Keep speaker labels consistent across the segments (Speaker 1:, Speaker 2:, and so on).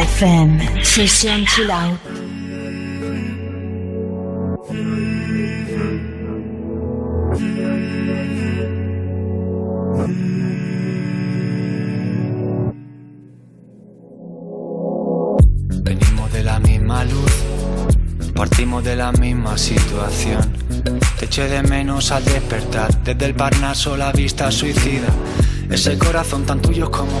Speaker 1: FM. Sesión Chill Out.
Speaker 2: Venimos de la misma luz, partimos de la misma situación. Te eché de menos al despertar, desde el Parnaso la vista suicida. Ese corazón tan tuyo como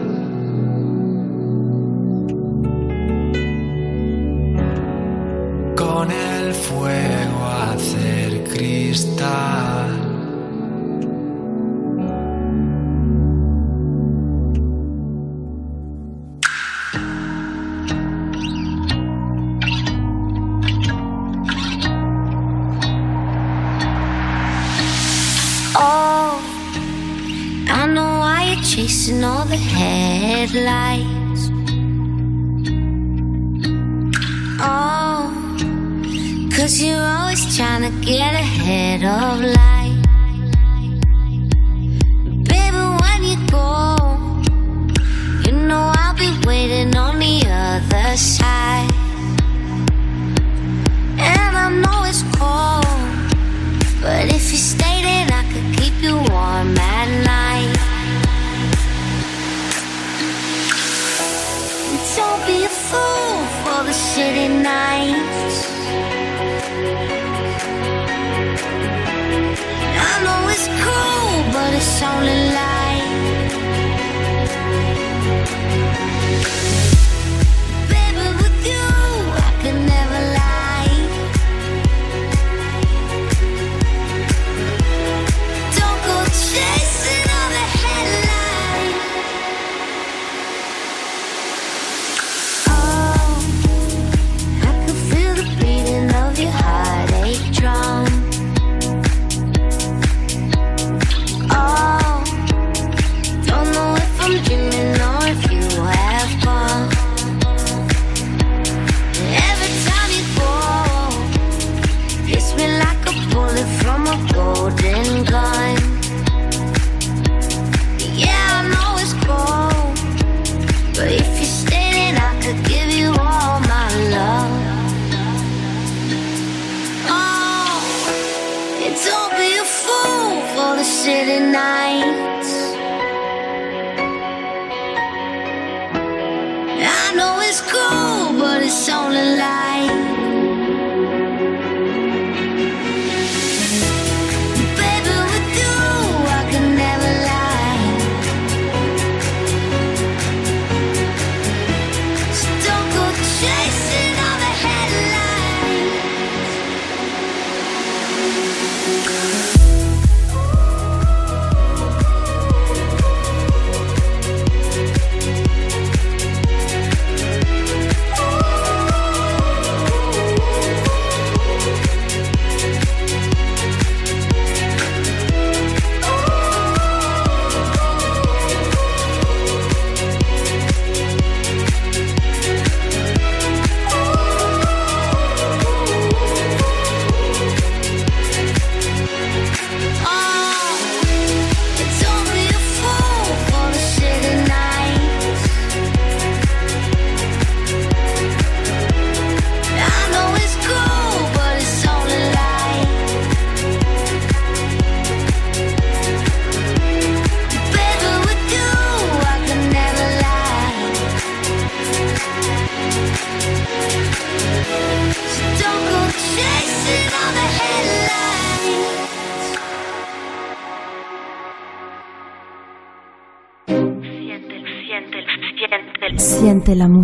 Speaker 3: está.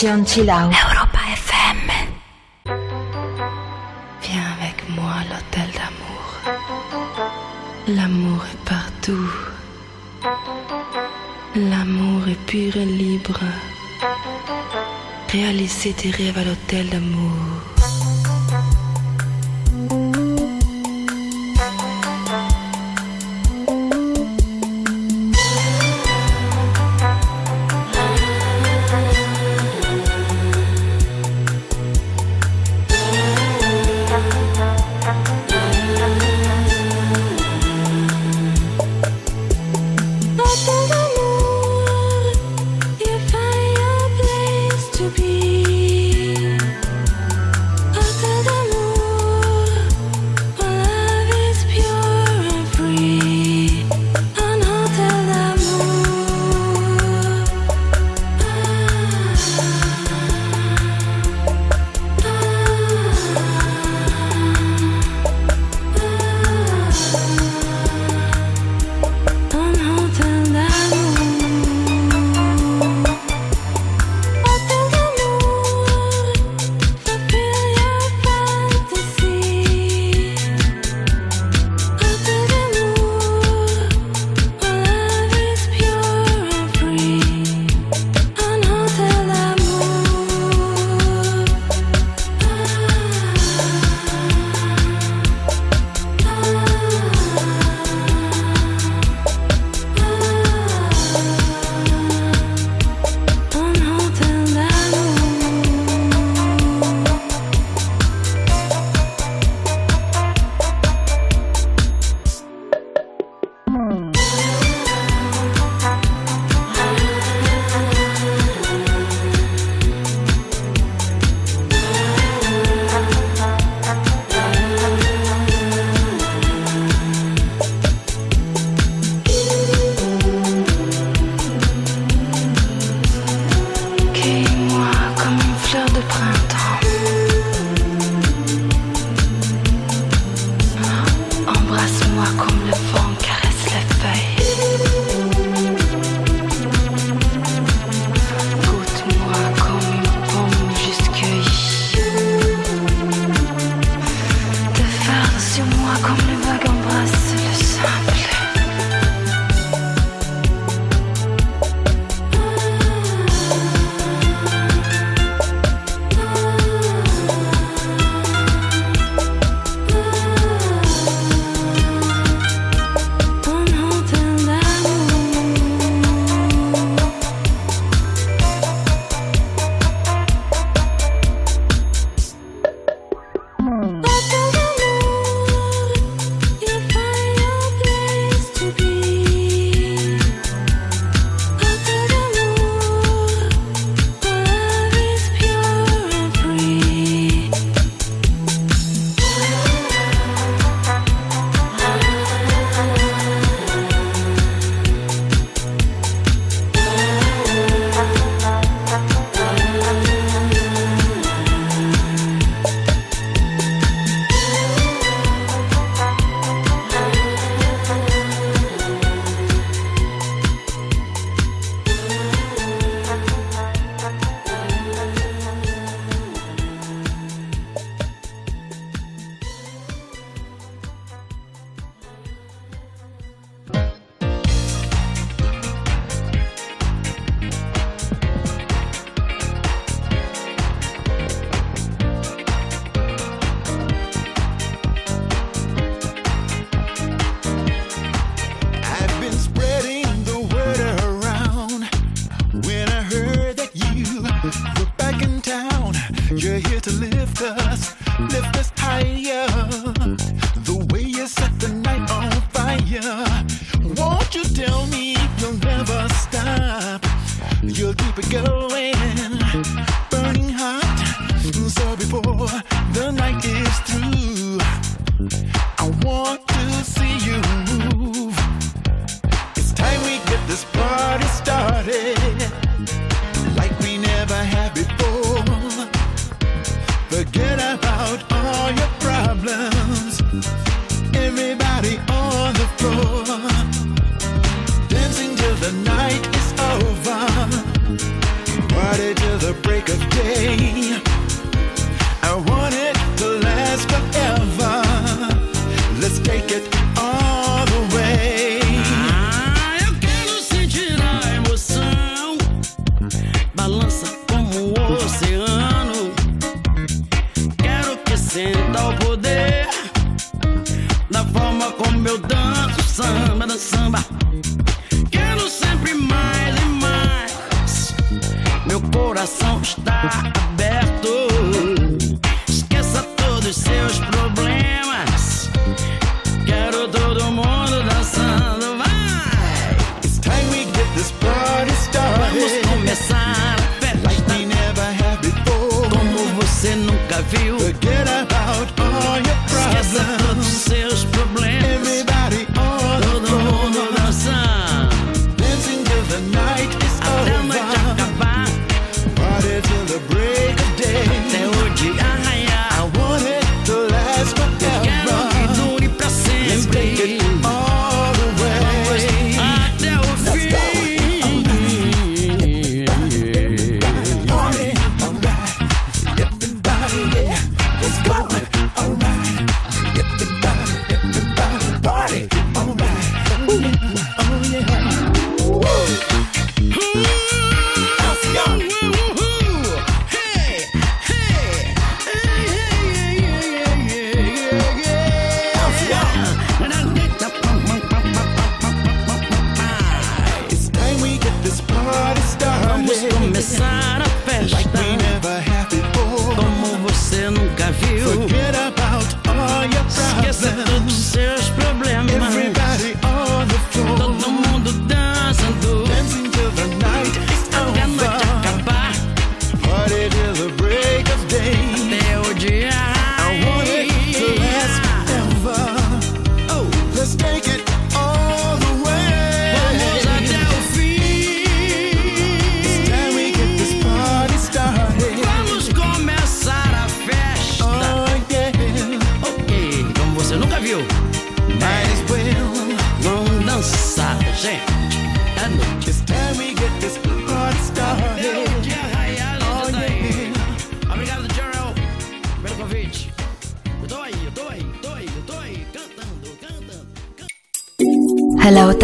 Speaker 4: session FM.
Speaker 1: Viens avec moi à l'hôtel d'amour. L'amour est partout. L'amour est pur et libre. Réaliser tes rêves à l'hôtel d'amour.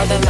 Speaker 5: all the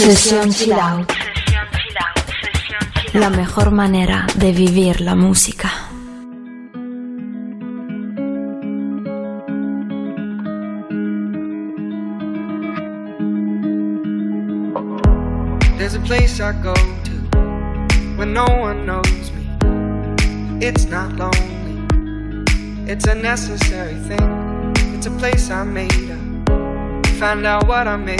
Speaker 1: Sesión Chill Out. La mejor manera de vivir la música.
Speaker 6: There's a place I go to when no one knows me. It's not lonely, it's a necessary thing. It's a place I made up. Find out what I made.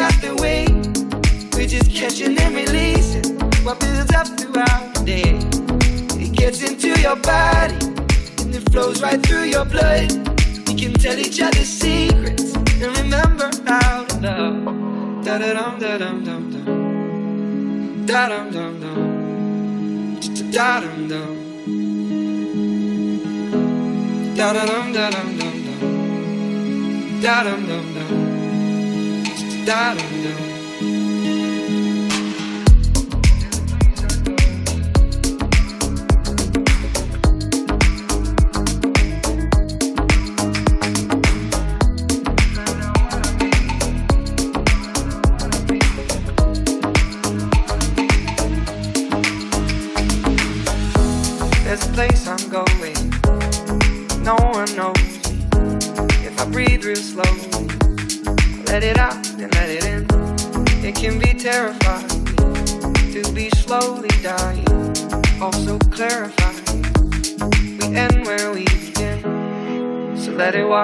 Speaker 6: your body and it flows right through your blood. We can tell each other secrets and remember how to love. Da da dum da dum dum dum. Da dum dum dum. Da dum dum. Da da dum da dum dum dum. Da dum dum dum. Da dum dum.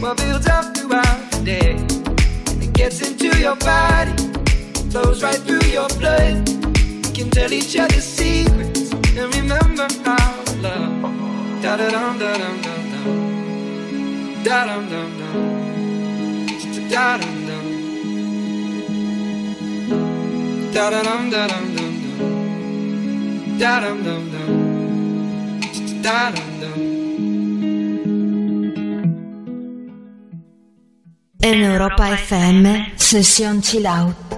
Speaker 6: what builds up throughout the day. And it gets into your body, flows right through your blood. We can tell each other secrets and remember how love. Da da dum da dum dum dum. Da dum dum dum. Da dum dum. Da dum da dum dum dum. Da dum dum dum. Da dum dum.
Speaker 1: En Europa FM, sesión chill out.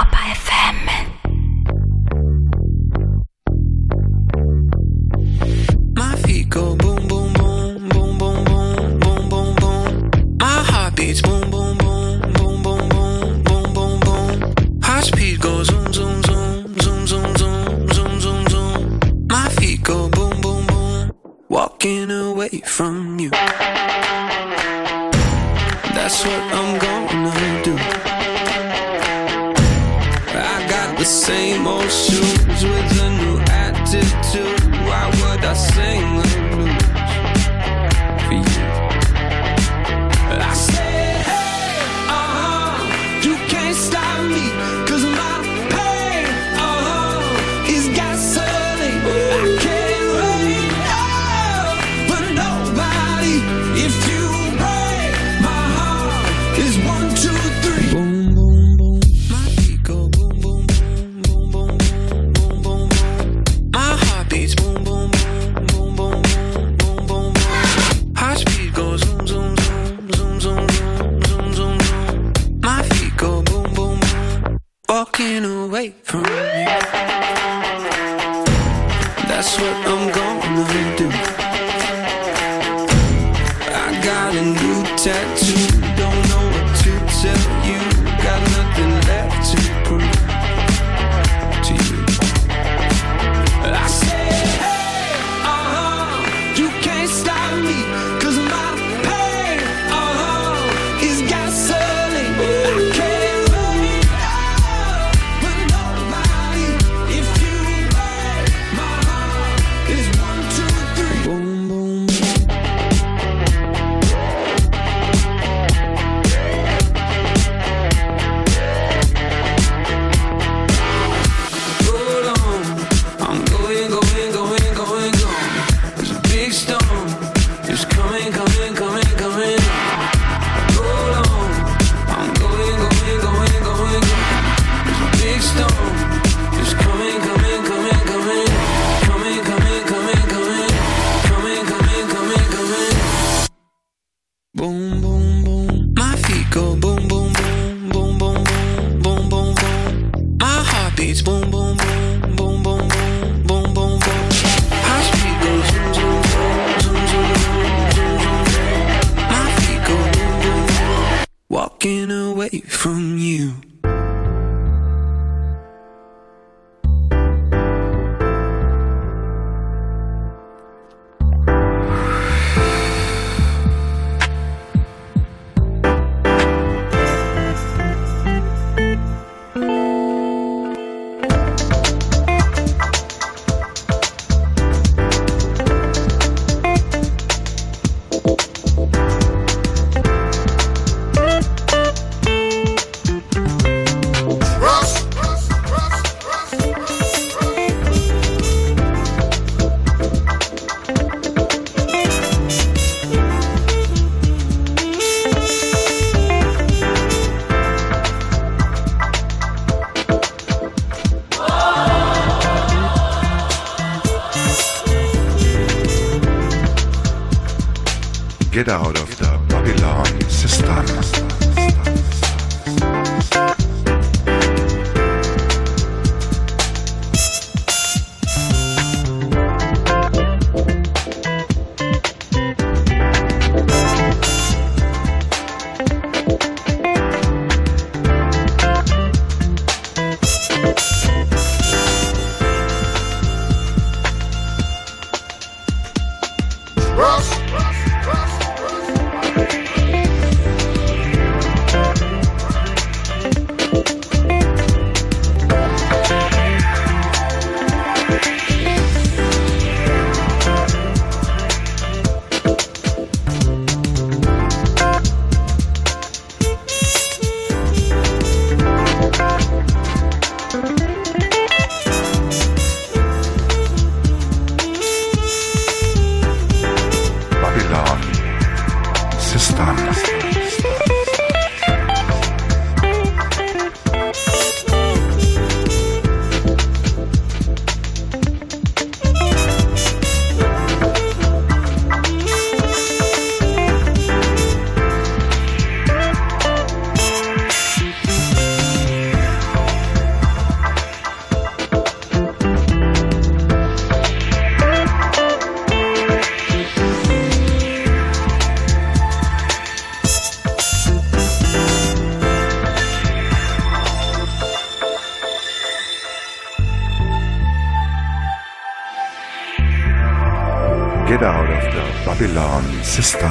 Speaker 3: sister.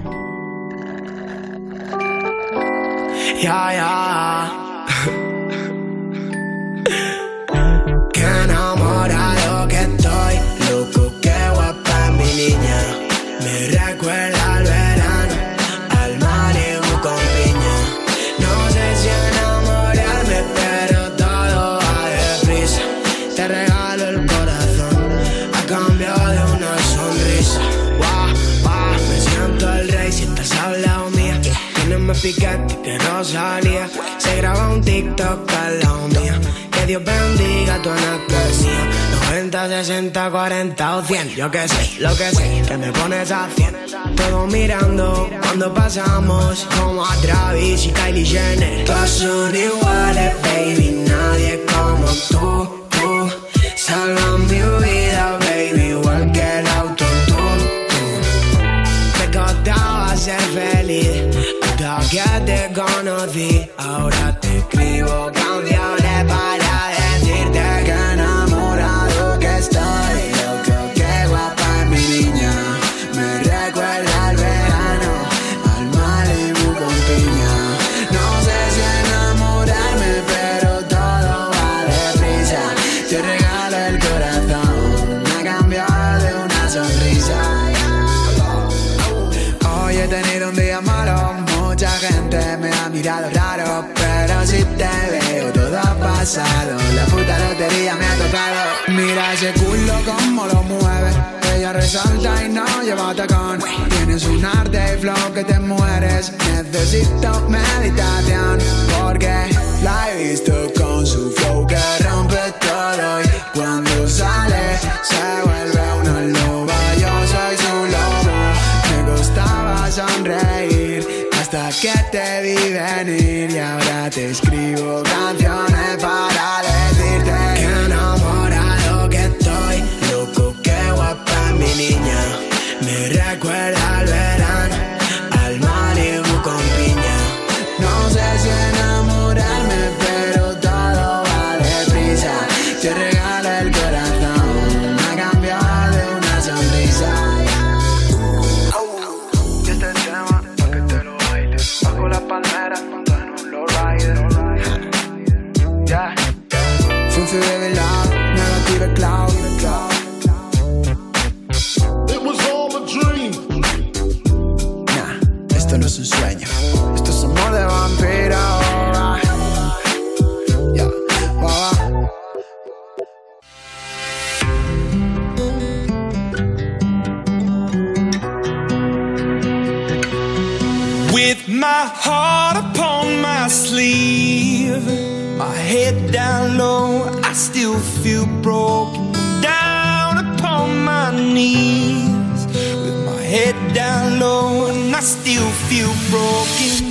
Speaker 7: picante que no salía. Se graba un TikTok para la mía. Que Dios bendiga tu anastasia. 90, 60, 40 o 100. Yo que sé, lo que sé, que me pones a 100. Todos mirando cuando pasamos. Como a Travis y Kylie Jenner. Todos son iguales, baby. Nadie como tú, tú. Salva mi vida. que te conocí, ahora te escribo canciones La puta lotería me ha tocado. Mira ese culo como lo mueve. Ella resalta y no lleva tacón. Tienes un arte y flow que te mueres. Necesito meditación. Porque la he visto con su flow que rompe todo. Y cuando sale, se vuelve una loba. Yo soy su lobo. Me gustaba sonreír hasta que te vi venir. Y ahora te escribo canciones.
Speaker 8: My heart upon my sleeve, my head down low, I still feel broken. Down upon my knees, with my head down low, and I still feel broken.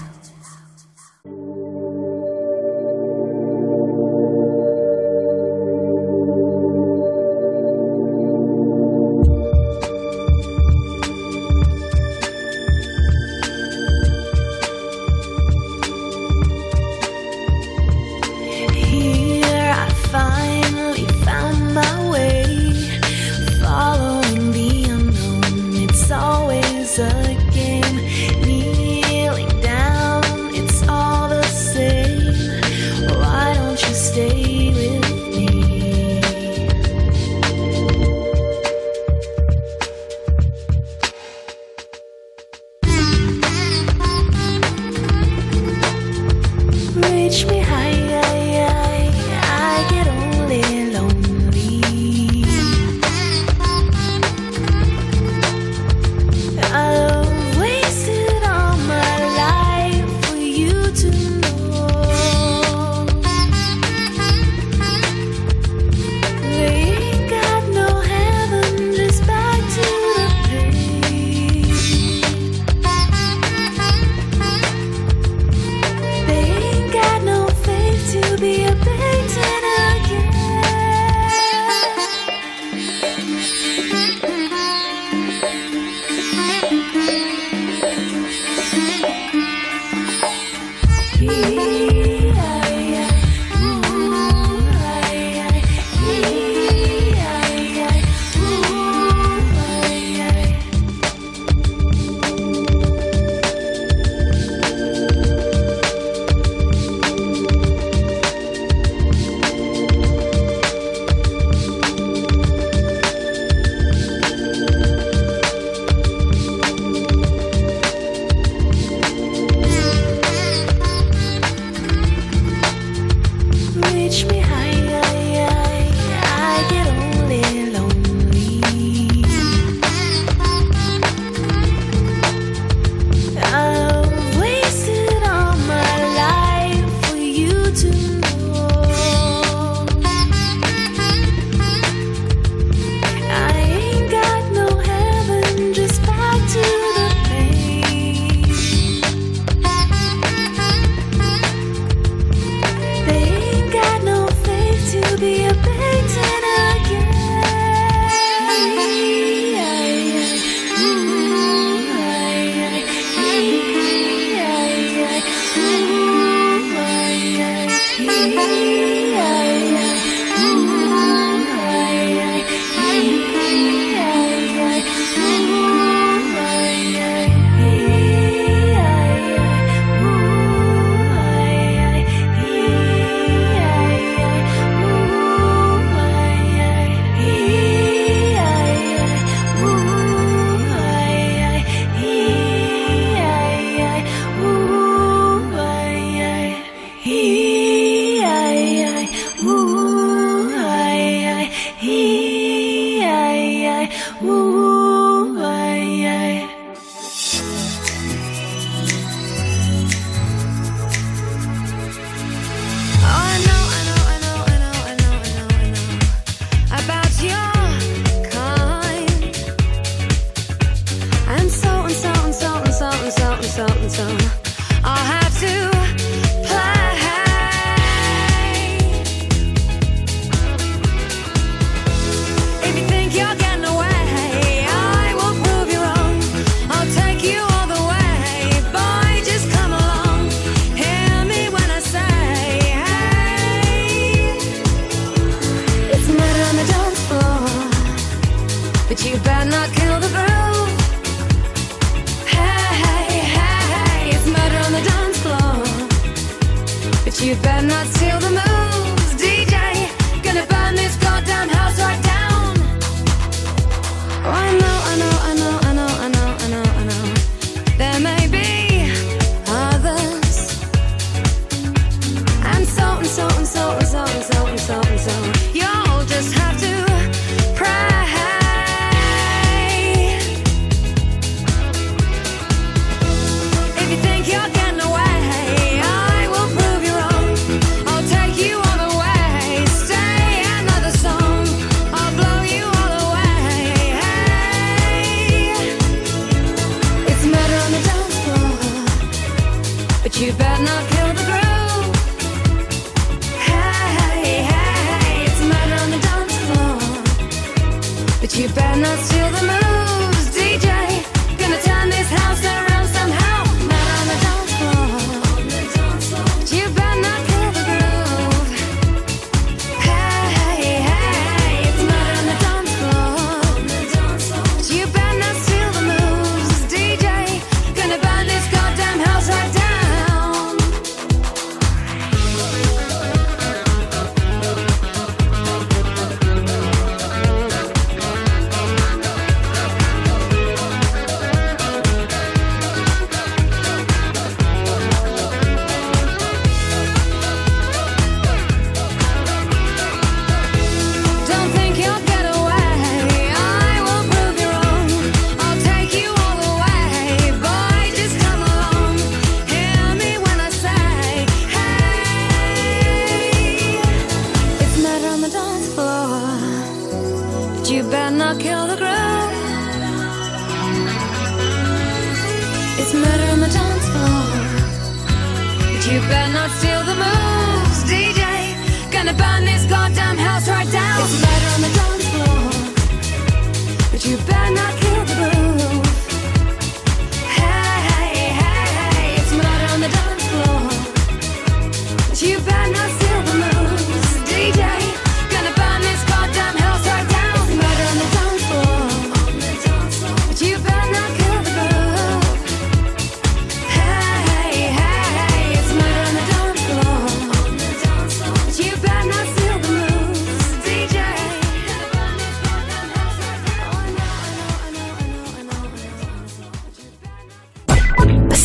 Speaker 1: You better not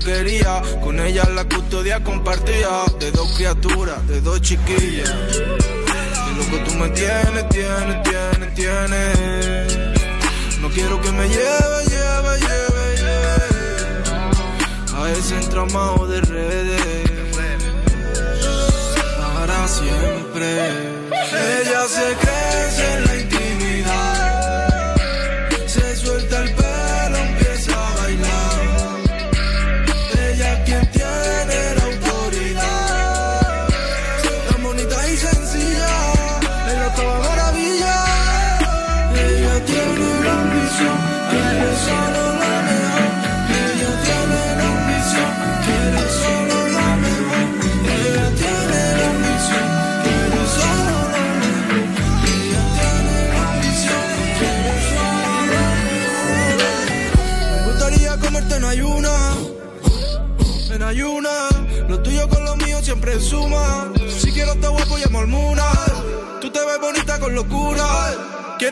Speaker 9: quería. Con ella la custodia compartía de dos criaturas, de dos chiquillas. Y lo que tú me tienes, tienes, tienes, tienes. No quiero que me lleve, lleve, lleve, lleve.
Speaker 10: A ese entramado de redes. Para siempre.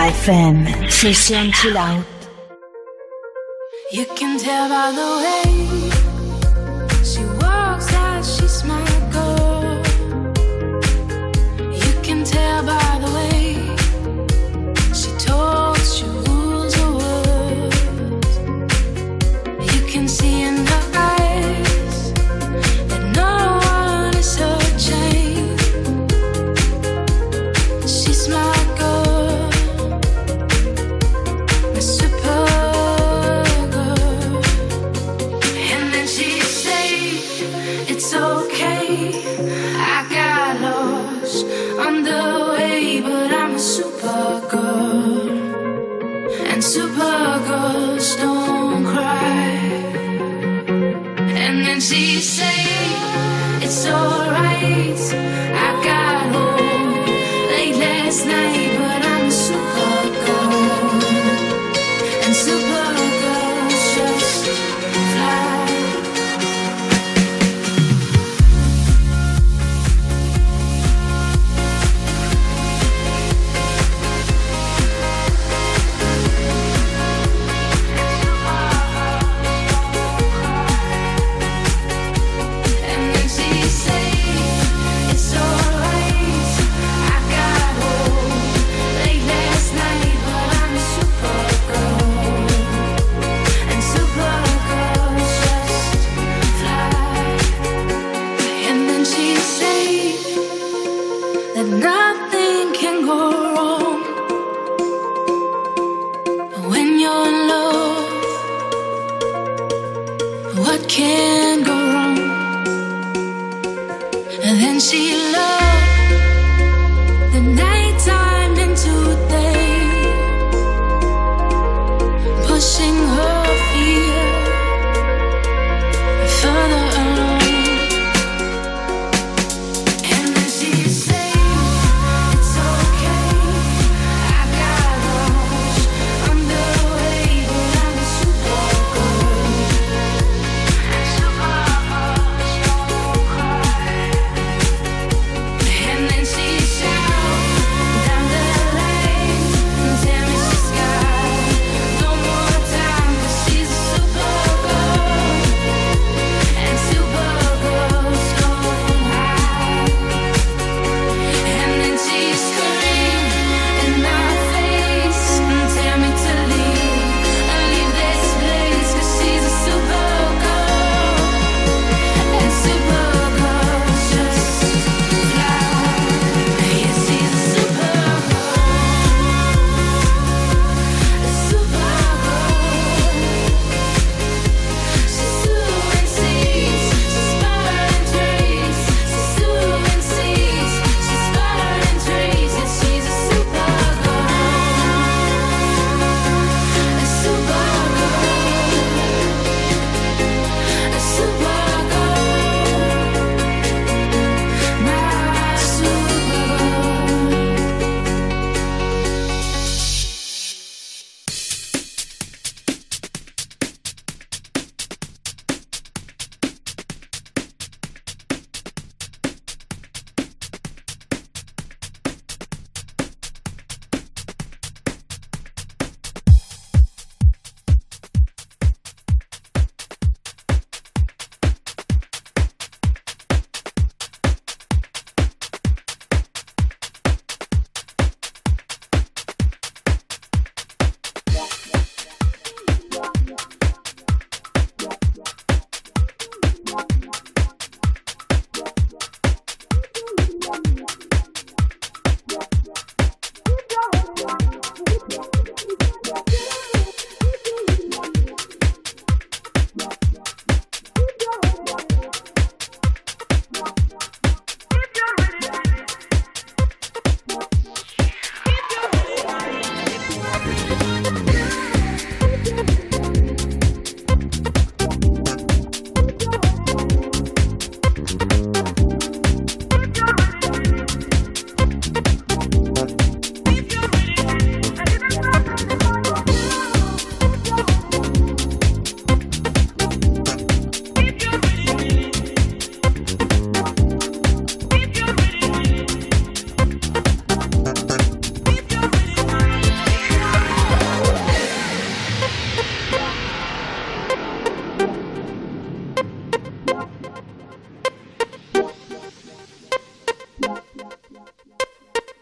Speaker 11: FM. Session Chill Out.
Speaker 1: You can tell by the way.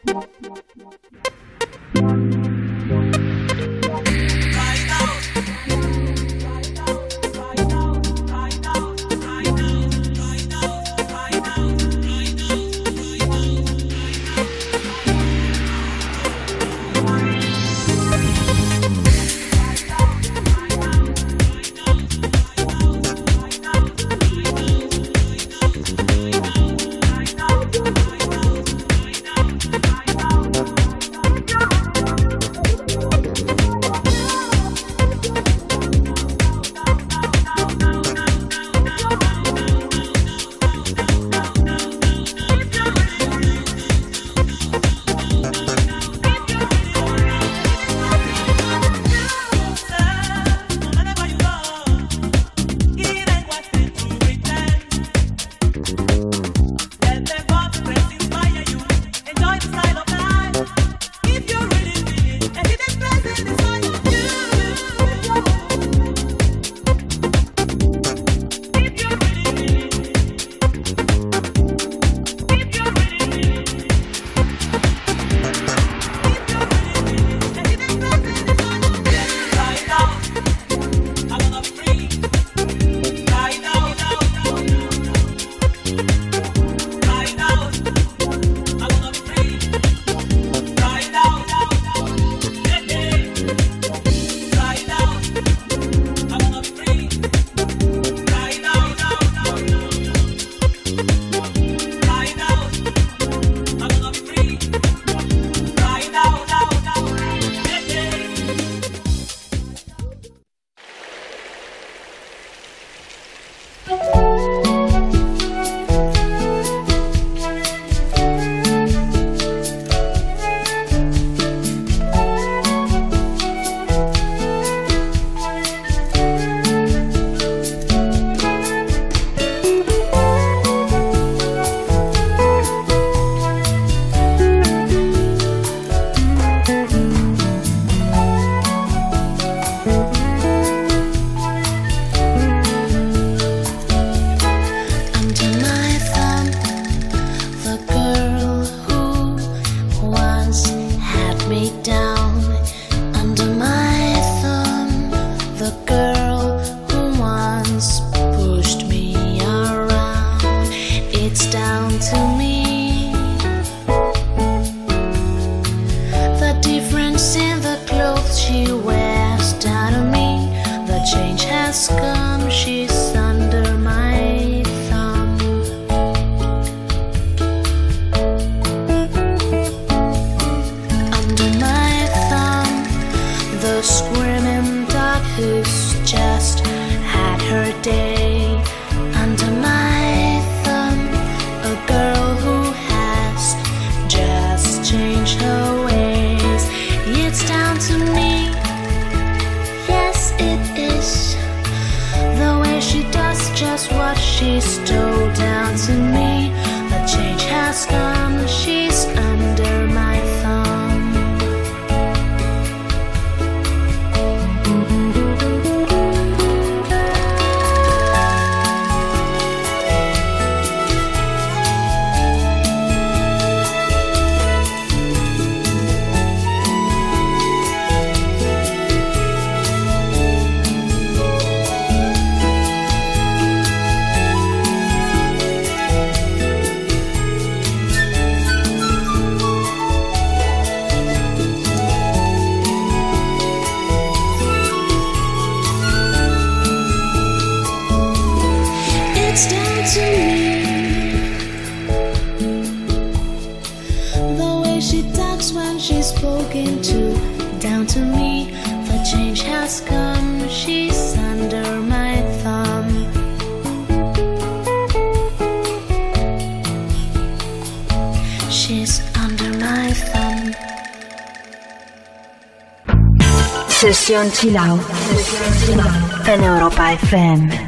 Speaker 1: やったー!
Speaker 11: Sesión Chilao en Europa FM.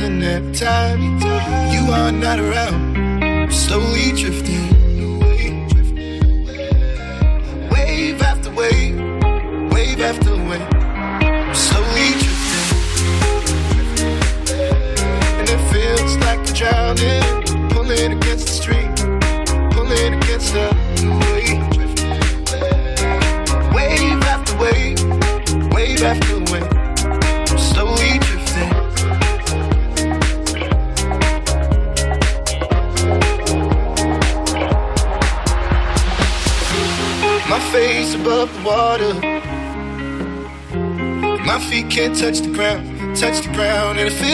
Speaker 12: an time. You are not around.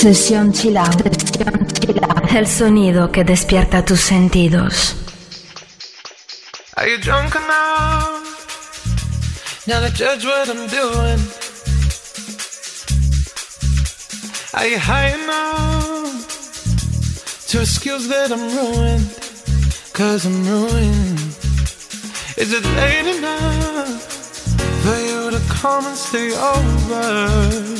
Speaker 1: Sesión chill. El sonido que despierta tus sentidos.
Speaker 8: Are you drunk enough now to judge what I'm doing? Are you high enough to excuse that I'm ruined? Cause I'm ruined. Is it late enough for you to come and stay over?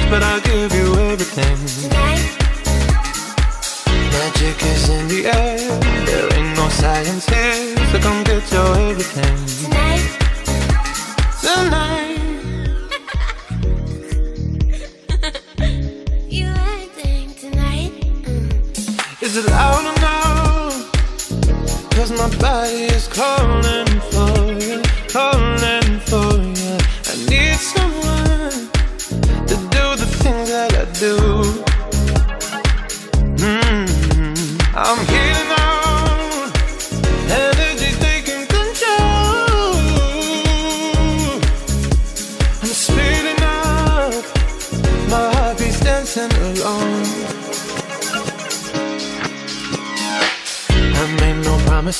Speaker 8: but I'll give you everything. Magic is in the air. There ain't no science here, so come get your everything. Tonight.
Speaker 11: You acting tonight? Mm.
Speaker 8: Is it loud enough? Cause my body is calling for you, calling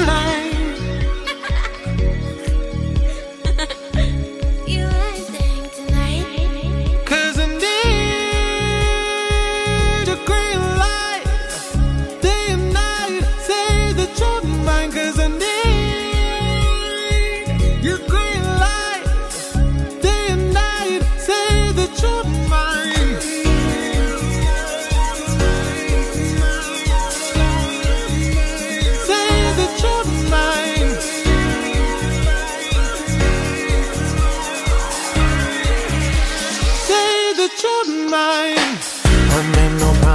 Speaker 8: the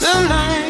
Speaker 8: the
Speaker 13: night.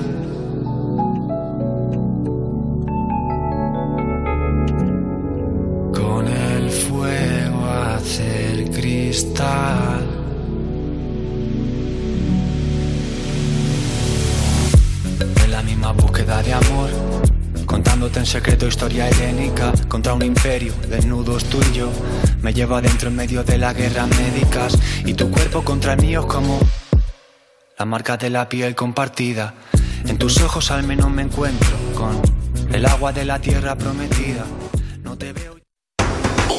Speaker 8: Contra un imperio, desnudos tú y yo. Me llevo adentro en medio de las guerras médicas y tu cuerpo contra el mío es como la marca de la piel compartida. En tus ojos al menos me encuentro con el agua de la tierra prometida.